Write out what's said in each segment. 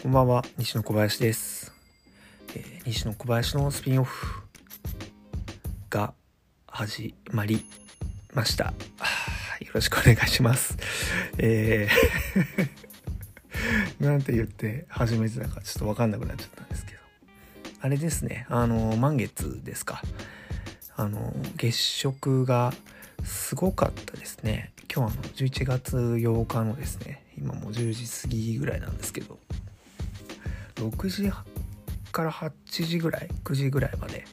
こんばんは、西野小林です。えー西野小林のスピンオフが始まりました。よろしくお願いします。えー なんて言って初めてだかちょっとわかんなくなっちゃったんですけど。あれですね、あの、満月ですか。あの、月食がすごかったですね。今日あの、11月8日のですね、今もう10時過ぎぐらいなんですけど、6時から8時ぐらい9時ぐらいまで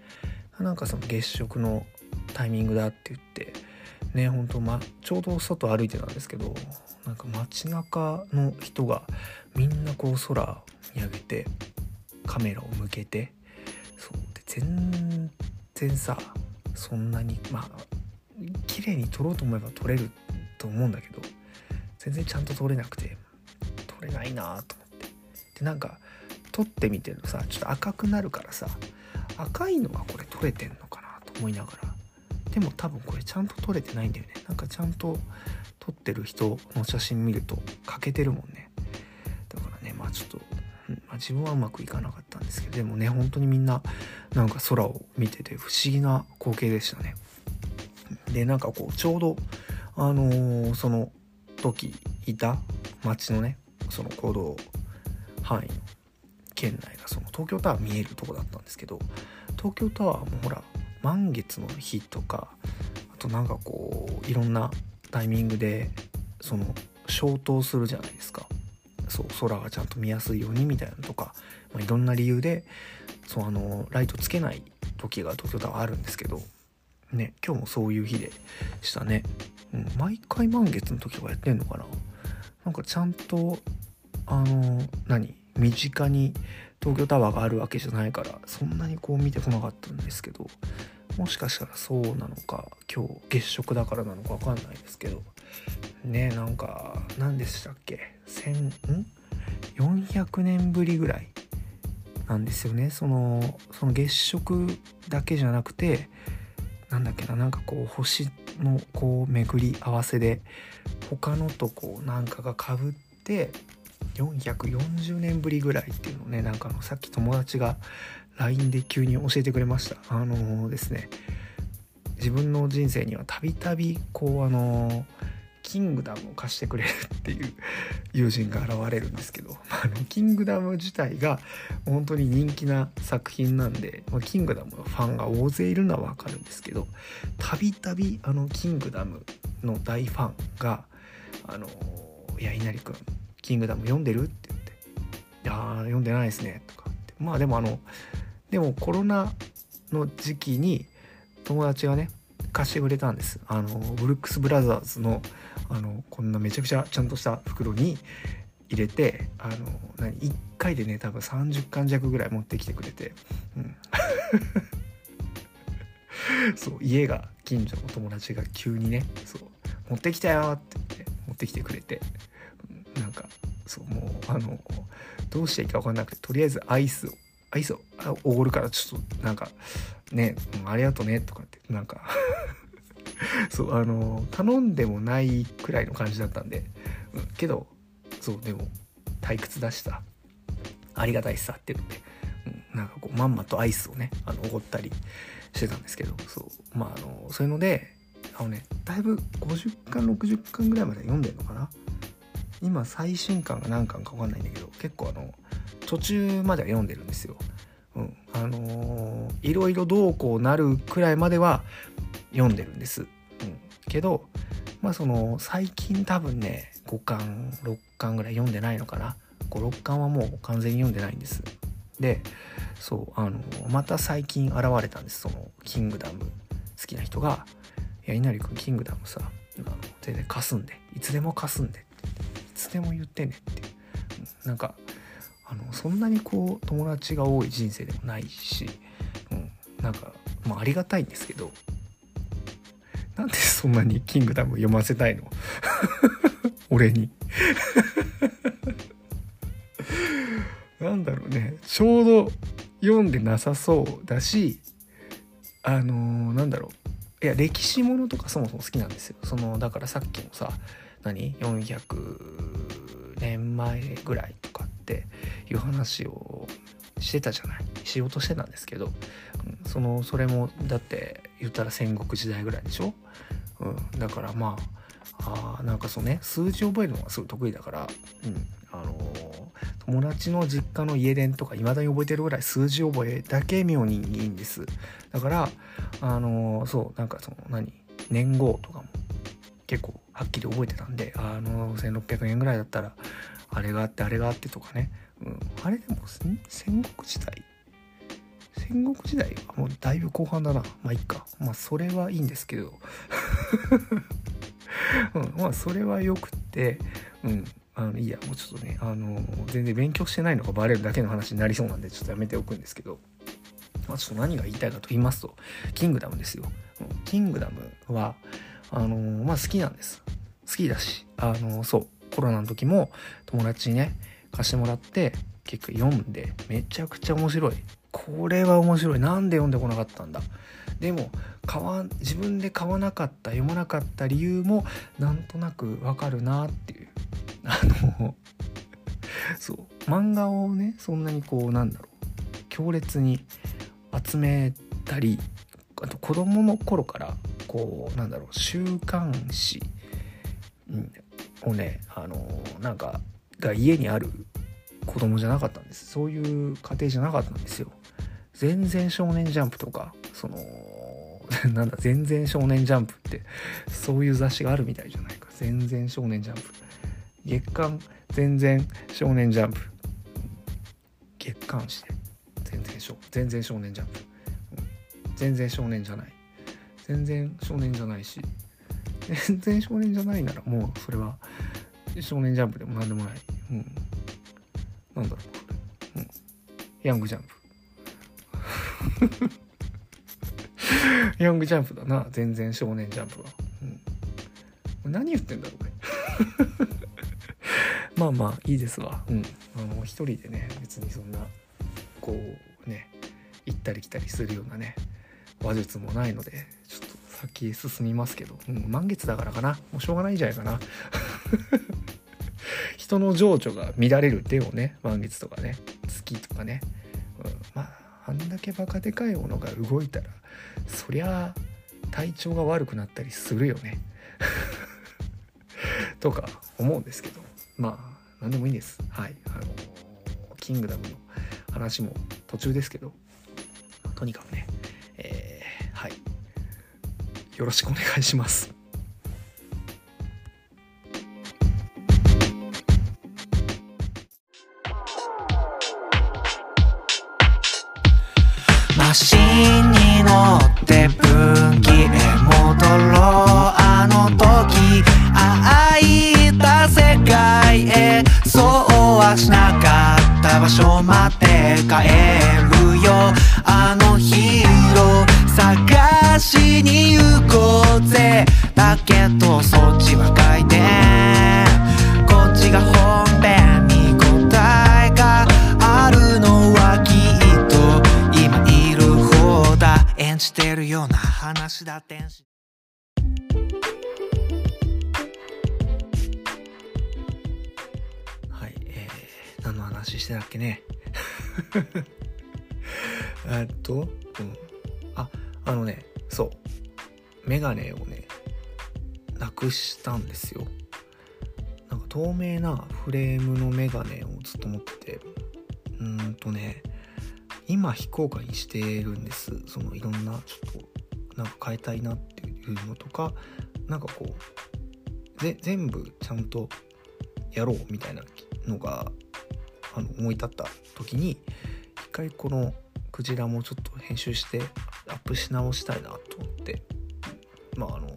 なんかその月食のタイミングだって言ってねほんと、ま、ちょうど外歩いてたんですけどなんか街中の人がみんなこう空見上げてカメラを向けてそうで全然さそんなにまあ綺麗に撮ろうと思えば撮れると思うんだけど全然ちゃんと撮れなくて撮れないなと思って。でなんか撮ってみてのさちょっと赤くなるからさ赤いのはこれ撮れてんのかなと思いながら。でも多分これちゃんと撮れてないんだよね。なんかちゃんと撮ってる人の写真見ると欠けてるもんね。だからねまあちょっと、まあ、自分はうまくいかなかったんですけどでもね本当にみんななんか空を見てて不思議な光景でしたね。でなんかこうちょうどあのーその時いた街のねその行動範囲の県内がその東京タワー見えるとこだったんですけど東京タワーもほら満月の日とかあとなんかこういろんなタイミングでその消灯するじゃないですか。そう空がちゃんと見やすいようにみたいなのとか、まあ、いろんな理由でそうあのライトつけない時が東京タワーあるんですけどね今日もそういう日でしたね、うん、毎回満月の時はやってんのかな？なんかちゃんとあの何？身近に東京タワーがあるわけじゃないからそんなにこう見てこなかったんですけどもしかしたらそうなのか今日月食だからなのか分かんないですけどねなんか何でしたっけ？1400年ぶりぐらいなんですよね。そのその月食だけじゃなくてなんだっけななんかこう星のこう巡り合わせで他のとこうなんかがかぶって440年ぶりぐらいっていうのをねなんかあのさっき友達が LINE で急に教えてくれました。あのーですね自分の人生にはたびたびこうあのキングダムを貸してくれるっていう 友人が現れるんですけどあのキングダム自体が本当に人気な作品なんで、ま、キングダムのファンが大勢いるのはわかるんですけどたびたびあのキングダムの大ファンが「あのいや稲荷君キングダム読んでる?」って言って「いや読んでないですね」とかって。まあでもあのでもコロナの時期に友達がね貸してくれたんです。あのブルックス・ブラザーズのあのこんなめちゃくちゃちゃんとした袋に入れてあの何1回でね多分30巻弱ぐらい持ってきてくれて、うん、そう家が近所の友達が急にねそう持ってきたよって言って持ってきてくれて。なんかそうもうあのどうしていいか分かんなくてとりあえずアイスをアイスをおごるからちょっとなんかね、うんありがとねとかってなんか。そうあの頼んでもないくらいの感じだったんで、うん、けどそうでも退屈だしさありがたいしさって言って、うん、なんかこうまんまとアイスをねあのおごったりしてたんですけどそうまああのそういうのであのねだいぶ50巻60巻ぐらいまで読んでんのかな今最新巻が何巻か分かんないんだけど結構あの途中までは読んでるんですよ。うん、あのーいろいろどうこうなるくらいまでは読んでるんです。うん、けどまあその最近多分ね5巻6巻ぐらい読んでないのかな。56巻はもう完全に読んでないんです。でそうあのまた最近現れたんです。その「キングダム」好きな人が「いや稲荷君キングダムさあの全然貸すんで。いつでも貸すんで」っていつでも言ってねって、なんかあのそんなにこう友達が多い人生でもないし、うん、なんか、まあ、ありがたいんですけどなんでそんなに「キングダム」読ませたいの？俺に。なんだろうね。ちょうど読んでなさそうだしあのーなんだろう。いや歴史ものとかそもそも好きなんですよ。そのだからさっきのさ何？400年前ぐらいとかっていう話をしてたじゃない？しようとしてたんですけど、うん、そのそれもだって言ったら戦国時代ぐらいでしょ、うん、だからまああなんかそうね数字覚えるのがすごい得意だから、うんあのー、友達の実家の家電とか未だに覚えてるぐらい数字覚えだけ妙にいいんです。だからあのー、そうなんかその何？年号とかも結構はっきり覚えてたんであの1600円ぐらいだったらあれがあってあれがあってとかね、うん、あれでも戦国時代？戦国時代？はもうだいぶ後半だな。まあいっか。まあそれはいいんですけど、うん、まあそれはよくってうん。あのいいや。もうちょっとねあの全然勉強してないのがバレるだけの話になりそうなんでちょっとやめておくんですけど、まあ、ちょっと何が言いたいかと言いますとキングダムですよ。キングダムはあのまあ好きなんです。好きだしあのそうコロナの時も友達にね貸してもらって結構読んでめちゃくちゃ面白い。これは面白い。なんで読んでこなかったんだ。でも買わ自分で買わなかった読まなかった理由もなんとなくわかるなっていう。あのそう。漫画をねそんなにこうなんだろう。強烈に集めたりあと子供の頃からこうなんだろう週刊誌をねあのなんかが家にある子供じゃなかったんです。そういう家庭じゃなかったんですよ。全然少年ジャンプとかその なんだ全然少年ジャンプってそういう雑誌があるみたいじゃないか。全然少年ジャンプ。月刊全然少年ジャンプ。月刊誌で。全然少全然少年ジャンプ、全然少年じゃない。全然少年じゃないし全然少年じゃないならもうそれは少年ジャンプでも何でもない。うん。なんだろう、うん。ヤングジャンプ。ヤングジャンプだな。全然少年ジャンプは。うん。何言ってんだろうね。まあまあいいですわ。うん。あの、一人でね、別にそんな、こうね、行ったり来たりするようなね、話術もないので、ちょっと先進みますけど、うん、満月だからかな。もうしょうがないんじゃないかな。人の情緒が乱れる手をね満月とかね月とかね、うん、まああんだけバカでかいものが動いたらそりゃ体調が悪くなったりするよね とか思うんですけどまあ何でもいいんですはいあのキングダムの話も途中ですけどとにかくね、よろしくお願いします。マシンに乗って分岐へ戻ろう。あの時あいた世界へ。そうはしなかった場所まで帰るよ。あのフレームのメガネをずっと持っててうんとね今非公開にしてるんです。そのいろんなちょっとなんか変えたいなっていうのとかなんかこうぜ全部ちゃんとやろうみたいなのがあの思い立った時に一回このクジラもちょっと編集してアップし直したいなと思ってまああの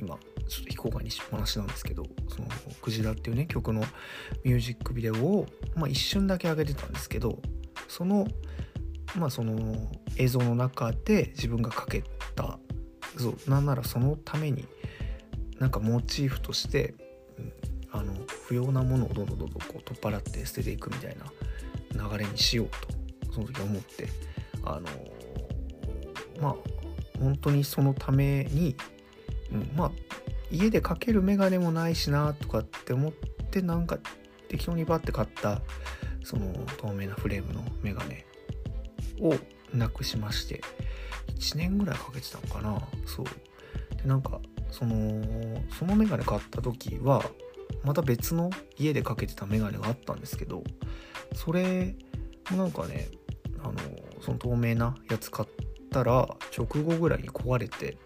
今ちょっと非公開にしっぱなしなんですけどその「クジラ」っていうね曲のミュージックビデオを、まあ、一瞬だけ上げてたんですけどそのまあその映像の中で自分がかけたそうなんならそのためになんかモチーフとして、うん、あの不要なものをどんどんどんどんこう取っ払って捨てていくみたいな流れにしようとその時思ってあのまあ本当にそのために、うん、まあ家でかけるメガネもないしなとかって思ってなんか適当にバッて買ったその透明なフレームのメガネをなくしまして1年ぐらいかけてたのかな。そう。でなんかそのそのメガネ買った時はまた別の家でかけてたメガネがあったんですけどそれもなんかねあのその透明なやつ買ったら直後ぐらいに壊れて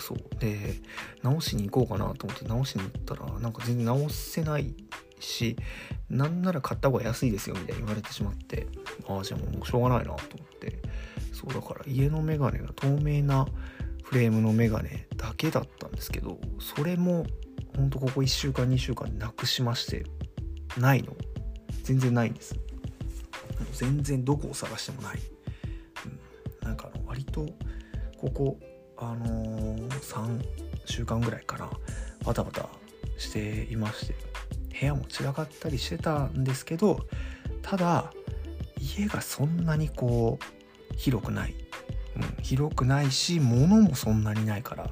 そう。で直しに行こうかなと思って直しに行ったらなんか全然直せないしなんなら買った方が安いですよみたいに言われてしまってああじゃあもうしょうがないなと思って。そうだから家のメガネが透明なフレームのメガネだけだったんですけどそれもほんとここ1週間2週間なくしましてないの。全然ないんです。全然どこを探してもない、うん、なんかあの割とここあのー、3週間ぐらいからバタバタしていまして部屋も散らかったりしてたんですけどただ家がそんなにこう広くない、うん、広くないし物もそんなにないから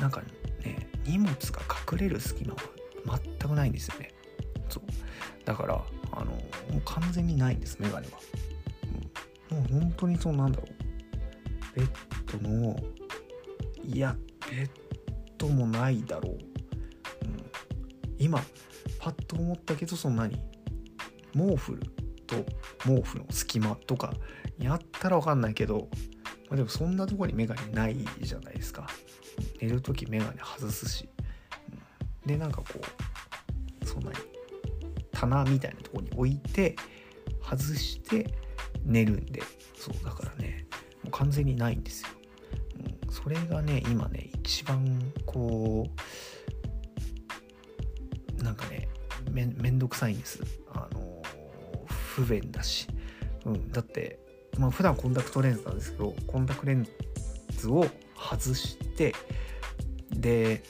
なんかね荷物が隠れる隙間は全くないんですよね。そう。だからあのもう完全にないんですメガネは、うん、もう本当にそうなんだろう。ベッドのいやベッドもないだろう、うん、今パッと思ったけどそんなに毛布と毛布の隙間とかやったら分かんないけど、まあ、でもそんなとこにメガネないじゃないですか。寝る時メガネ外すし、うん、でなんかこうそんなに棚みたいなとこに置いて外して寝るんで。そうだからねもう完全にないんですよ、それがね今ね一番こうなんかねめんどくさいんです。あの不便だし、うん、だってまあ普段コンタクトレンズなんですけどコンタクトレンズを外してで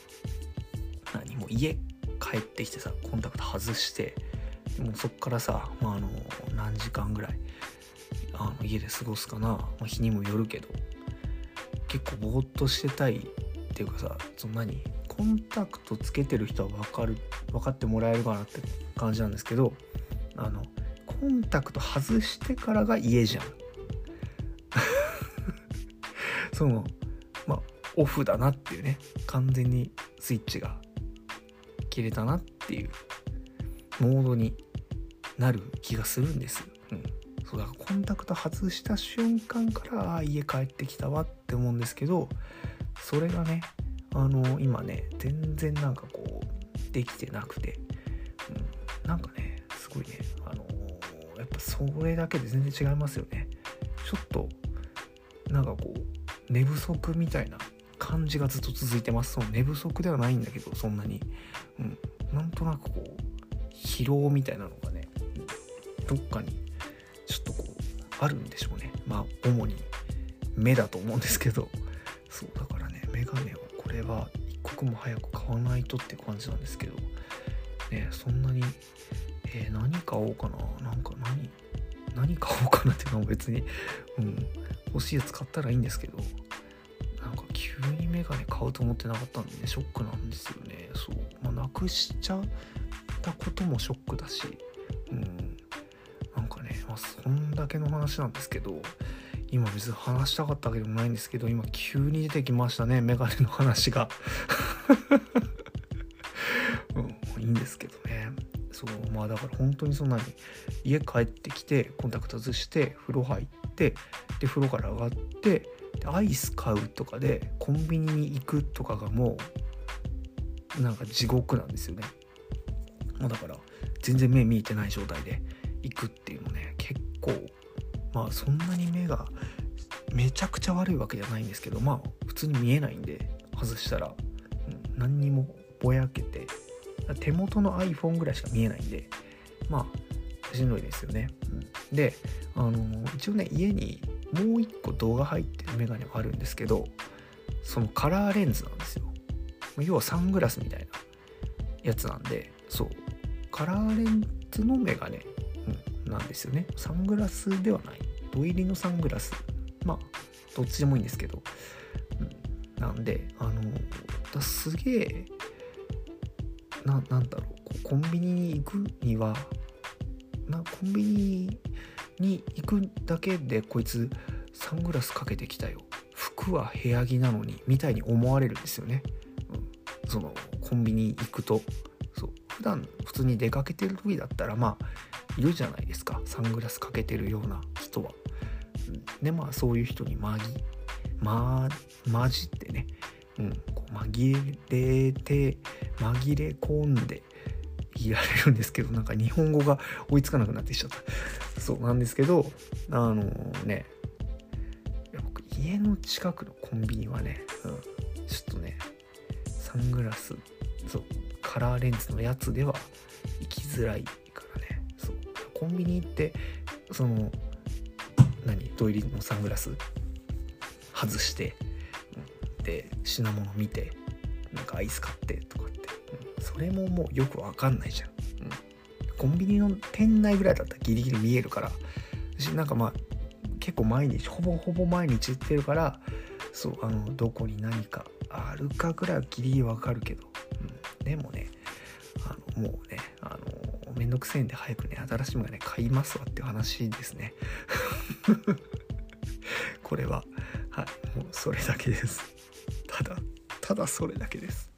何も家帰ってきてさコンタクト外してもそっからさ、まあ、あの何時間ぐらいあの家で過ごすかな、まあ、日にもよるけど。結構ぼーっとしてたいっていうかさその何？コンタクトつけてる人は分かる分かってもらえるかなって感じなんですけどあのコンタクト外してからが家じゃん そのまあオフだなっていうね完全にスイッチが切れたなっていうモードになる気がするんです。うん。そうだからコンタクト外した瞬間からあ家帰ってきたわってって思うんですけどそれがねあの今ね全然なんかこうできてなくて、うん、なんかねすごいねあのやっぱそれだけで全然違いますよね。ちょっとなんかこう寝不足みたいな感じがずっと続いてます。その寝不足ではないんだけどそんなに、うん、なんとなくこう疲労みたいなのがねどっかにちょっとこうあるんでしょうね。まあ主に。目だと思うんですけど。そうだからねメガネをこれは一刻も早く買わないとって感じなんですけど。ねそんなに、えー、何買おうかな。なんか何何買おうかなっていうのは別に、うん、欲しいやつ買ったらいいんですけど。なんか急にメガネ買うと思ってなかったんでねショックなんですよね。そう。まあなくしちゃったこともショックだし。うん。なんかね、まあ、そんだけの話なんですけど。今別に話したかったわけでもないんですけど今急に出てきましたねメガネの話が。うん、いいんですけどね。そうまあだから本当にそんなに家帰ってきてコンタクト外して風呂入ってで風呂から上がってアイス買うとかでコンビニに行くとかがもうなんか地獄なんですよね。もうだから全然目見えてない状態で行くっていうのね結構まあそんなに目がめちゃくちゃ悪いわけじゃないんですけどまあ普通に見えないんで外したら、うん、何にもぼやけて手元の iPhone ぐらいしか見えないんでまあしんどいですよね、うん、であの一応ね家にもう一個動画入ってるメガネがあるんですけどそのカラーレンズなんですよ。要はサングラスみたいなやつなんでそう。カラーレンズのメガネ、なんですよね。サングラスではない。土入りのサングラス。まあどっちでもいいんですけど、うん、なんであのだすげえななんだろう。こうコンビニに行くにはなコンビニに行くだけでこいつサングラスかけてきたよ。服は部屋着なのにみたいに思われるんですよね、うん、そのコンビニ行くと。そう。普段普通に出かけてる時だったらまあいるじゃないですか。サングラスかけてるような人は。でまあそういう人に紛ま混じってね、うん、こう紛れて紛れ込んでいられるんですけどなんか日本語が追いつかなくなってきちゃった。そうなんですけどあのね僕家の近くのコンビニはね、うん、ちょっとねサングラスそうカラーレンズのやつでは行きづらい。コンビニ行ってその何土入りのサングラス外して、で品物見てなんかアイス買ってとかって、それももうよくわかんないじゃん、うん、コンビニの店内ぐらいだったらギリギリ見えるから。私なんかまあ結構毎日ほぼほぼ毎日行ってるからそうあのどこに何かあるかぐらいはギリギリわかるけど、うん、でもねあのもうねめんどくせえんで早くね新しいものね買いますわっていう話ですね。これははいもうそれだけです。ただただそれだけです。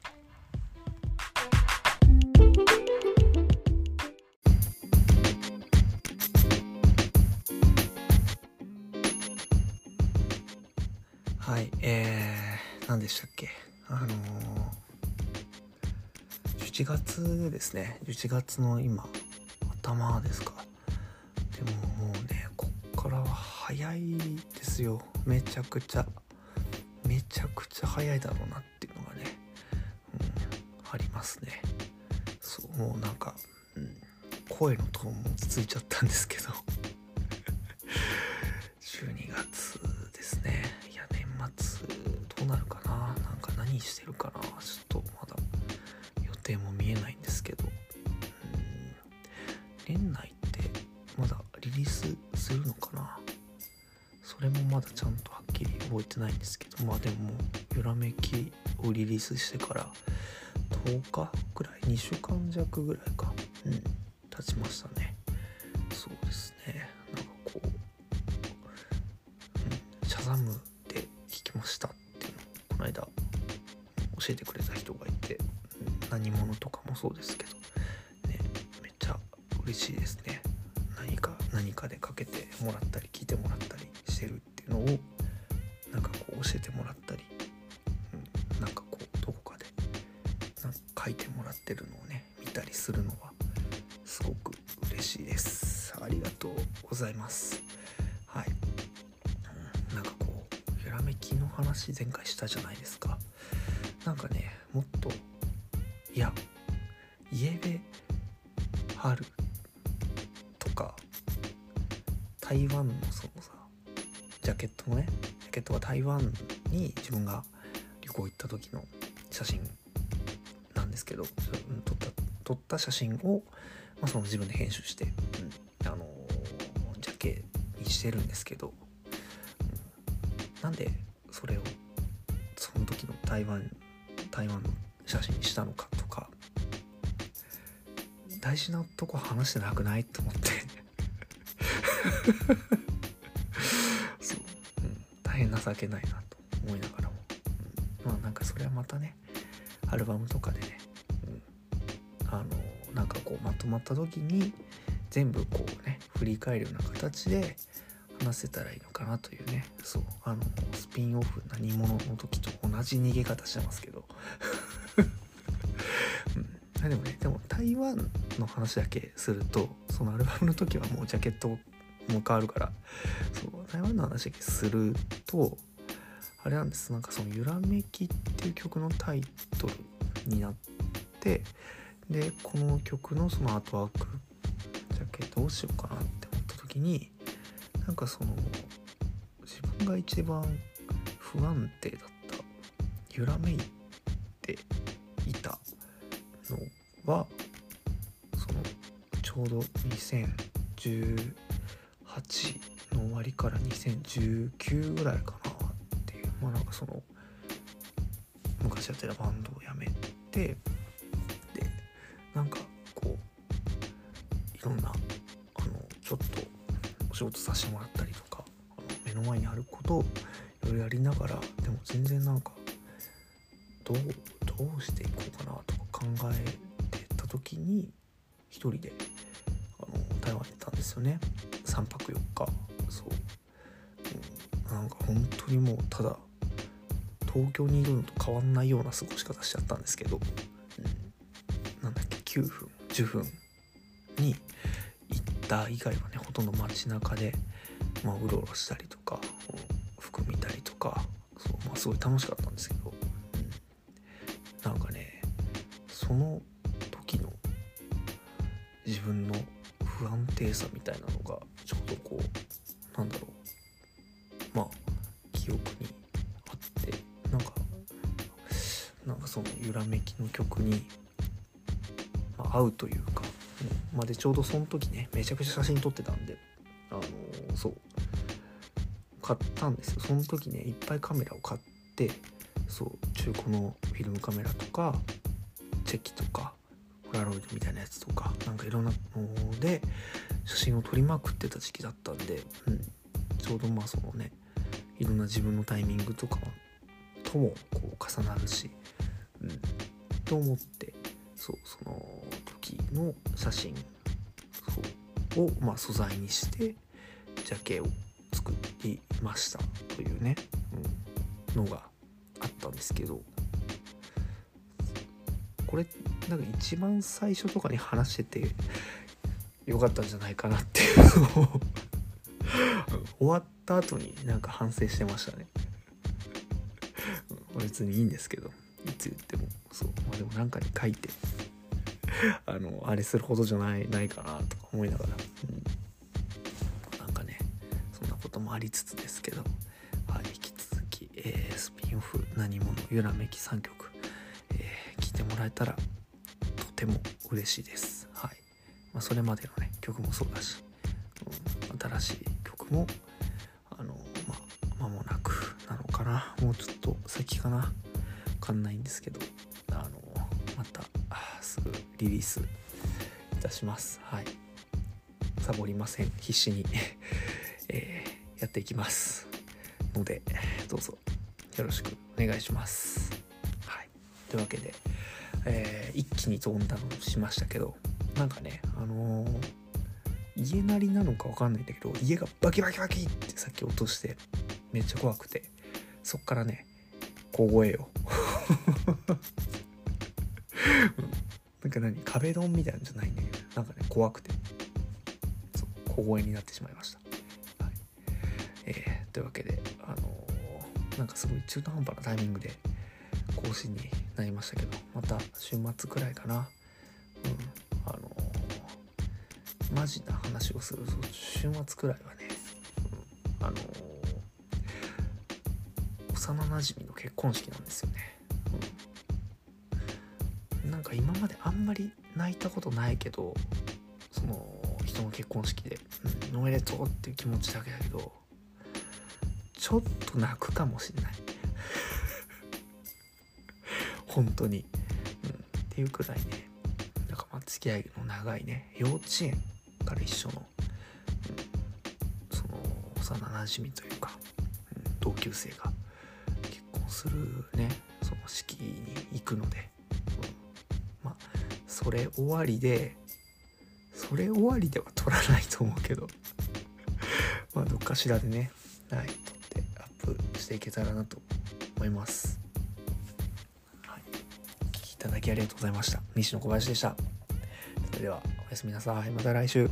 はいえー、何でしたっけ？あのー、11月ですね。11月の今頭ですか。でももうねこっからは早いですよ。めちゃくちゃめちゃくちゃ早いだろうなっていうのがね、うん、ありますね。そうもうなんか、うん、声のトーンも落ち着いちゃったんですけど。12月ですね。いや年末どうなるかな。なんか何してるかな。ちょっとないんですけどまあでも「よらめき」をリリースしてから10日ぐらい2週間弱ぐらいかうん経ちましたね。そうですね。なんかこう、うん、シャザムで聞きましたっていうのをこの間教えてくれた人がいて、何者とかもそうですけど春とか。台湾のそのさジャケットのねジャケットが台湾に自分が旅行行った時の写真なんですけど撮った撮った写真を、まあ、その自分で編集して、うん、あの、ジャケにしてるんですけど、うん、なんでそれをその時の台湾台湾の写真にしたのかと大事なとこ話してなくない？と思って。そう、うん、大変情けないなと思いながらも、うん、まあなんかそれはまたねアルバムとかでね、うん、あのなんかこうまとまった時に全部こうね振り返るような形で話せたらいいのかなというね。そう。あのスピンオフ何者の時と同じ逃げ方してますけど、うん、でもねでも台湾の話だけするとそのアルバムの時はもうジャケットも変わるからそう台湾の話だけするとあれなんです。なんかその「ゆらめき」っていう曲のタイトルになってでこの曲のそのアートワークジャケどうしようかなって思った時になんかその自分が一番不安定だった揺らめいてはそのちょうど2018の終わりから2019ぐらいかなっていうまあなんかその昔やってたバンドをやめてでなんかこういろんなあのちょっとお仕事させてもらったりとかあの目の前にあることをいろいろやりながらでも全然なんかどうどうしていこうかなとか考え時に一人であの台湾に行ったんですよね。3泊4日。そう、うん、なんか本当にもうただ東京にいるのと変わんないような過ごし方しちゃったんですけど、うん、なんだっけ9分10分に行った以外はねほとんど街中で、まあ、うろうろしたりとか服見たりとかそう、まあ、すごい楽しかったんですけど、うん、なんかねその自分の不安定さみたいなのがちょうどこうなんだろう。まあ記憶にあってなんかなんかその揺らめきの曲に、まあ、合うというか、うんまあ、でちょうどその時ねめちゃくちゃ写真撮ってたんであのーそう買ったんですよ。その時ねいっぱいカメラを買ってそう中古のフィルムカメラとかチェキとかポラロイドみたいなやつとかなんかいろんなので写真を撮りまくってた時期だったんで、うん、ちょうどまあそのねいろんな自分のタイミングとかともこう重なるし、うん、と思ってそうその時の写真そうを、まあ、素材にしてジャケを作りましたというね、うん、のがあったんですけどこれなんか一番最初とかに話しててよかったんじゃないかなっていうのを 終わった後になんか反省してましたね。別にいいんですけどいつ言っても。そう、まあ、でもなんかに書いてあのあれするほどじゃないないかなとか思いながら、うん、なんかねそんなこともありつつですけど、はい、引き続き、えースピンオフ「何者ゆらめき3曲」えー聞いてもらえたらても嬉しいです。はい。まあ、それまでのね曲もそうだし、うん、新しい曲もあのまあ間もなくなのかな。もうちょっと先かな。わかんないんですけどあのまたすぐリリースいたします。はい。サボりません。必死に、えーやっていきます。のでどうぞよろしくお願いします。はい。というわけで、えー一気に飛んだのしましたけどなんかねあのー家鳴りなのかわかんないんだけど家がバキバキバキってさっき落としてめっちゃ怖くてそっからね小声ようんなんか何壁ドンみたいなんじゃないんだけどなんかね怖くて。そう小声になってしまいました、はい。えーというわけであのーなんかすごい中途半端なタイミングで更新になりましたけどまた週末くらいかな。うんあのーマジな話をすると週末くらいはね、うん、あのー幼なじみの結婚式なんですよね、うん、なんか今まであんまり泣いたことないけどその人の結婚式で、うん、おめでとうっていう気持ちだけだけどちょっと泣くかもしれない。本当に、うん、っていうくらいね。なんかまあ付き合いの長いね幼稚園から一緒の、うん、その幼なじみというか、うん、同級生が結婚するねその式に行くので、うんまあそれ終わりでそれ終わりでは撮らないと思うけど。まあどっかしらでねはい撮ってアップしていけたらなと思います。ただきありがとうございました。西野小林でした。それではおやすみなさい。また来週。